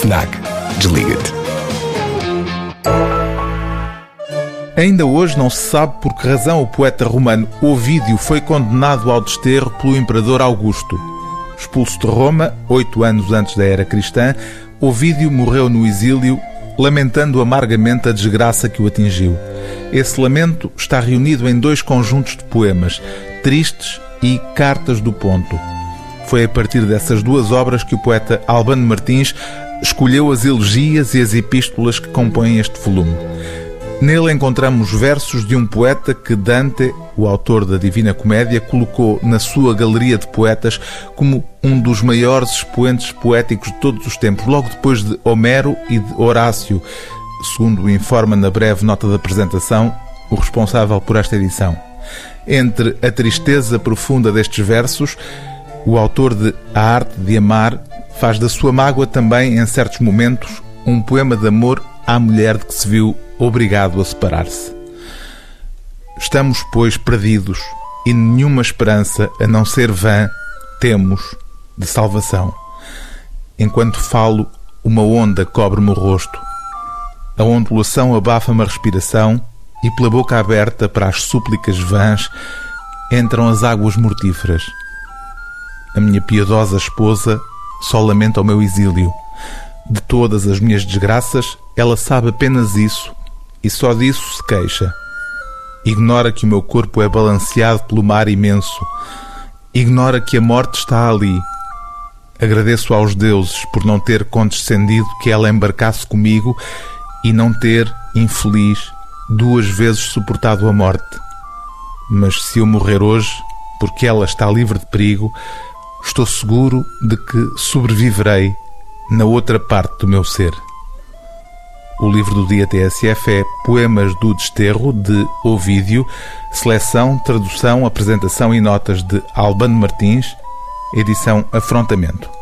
FNAC. Desliga-te. Ainda hoje não se sabe por que razão o poeta romano Ovídio foi condenado ao desterro pelo imperador Augusto. Expulso de Roma, oito anos antes da era cristã, Ovídio morreu no exílio, lamentando amargamente a desgraça que o atingiu. Esse lamento está reunido em dois conjuntos de poemas, Tristes e Cartas do Ponto. Foi a partir dessas duas obras que o poeta Albano Martins escolheu as elegias e as epístolas que compõem este volume. Nele encontramos versos de um poeta que Dante, o autor da Divina Comédia, colocou na sua galeria de poetas como um dos maiores expoentes poéticos de todos os tempos, logo depois de Homero e de Horácio, segundo informa na breve nota da apresentação o responsável por esta edição. Entre a tristeza profunda destes versos, o autor de A Arte de Amar faz da sua mágoa também, em certos momentos, um poema de amor à mulher de que se viu obrigado a separar-se. Estamos, pois, perdidos e nenhuma esperança, a não ser vã, temos de salvação. Enquanto falo, uma onda cobre-me o rosto. A ondulação abafa-me a respiração e, pela boca aberta para as súplicas vãs, entram as águas mortíferas. A minha piedosa esposa só lamenta o meu exílio. De todas as minhas desgraças, ela sabe apenas isso e só disso se queixa. Ignora que o meu corpo é balanceado pelo mar imenso. Ignora que a morte está ali. Agradeço aos deuses por não ter condescendido que ela embarcasse comigo e não ter, infeliz, duas vezes suportado a morte. Mas se eu morrer hoje, porque ela está livre de perigo, estou seguro de que sobreviverei na outra parte do meu ser. O livro do dia TSF é Poemas do Desterro, de Ovídio, seleção, tradução, apresentação e notas de Albano Martins, edição Afrontamento.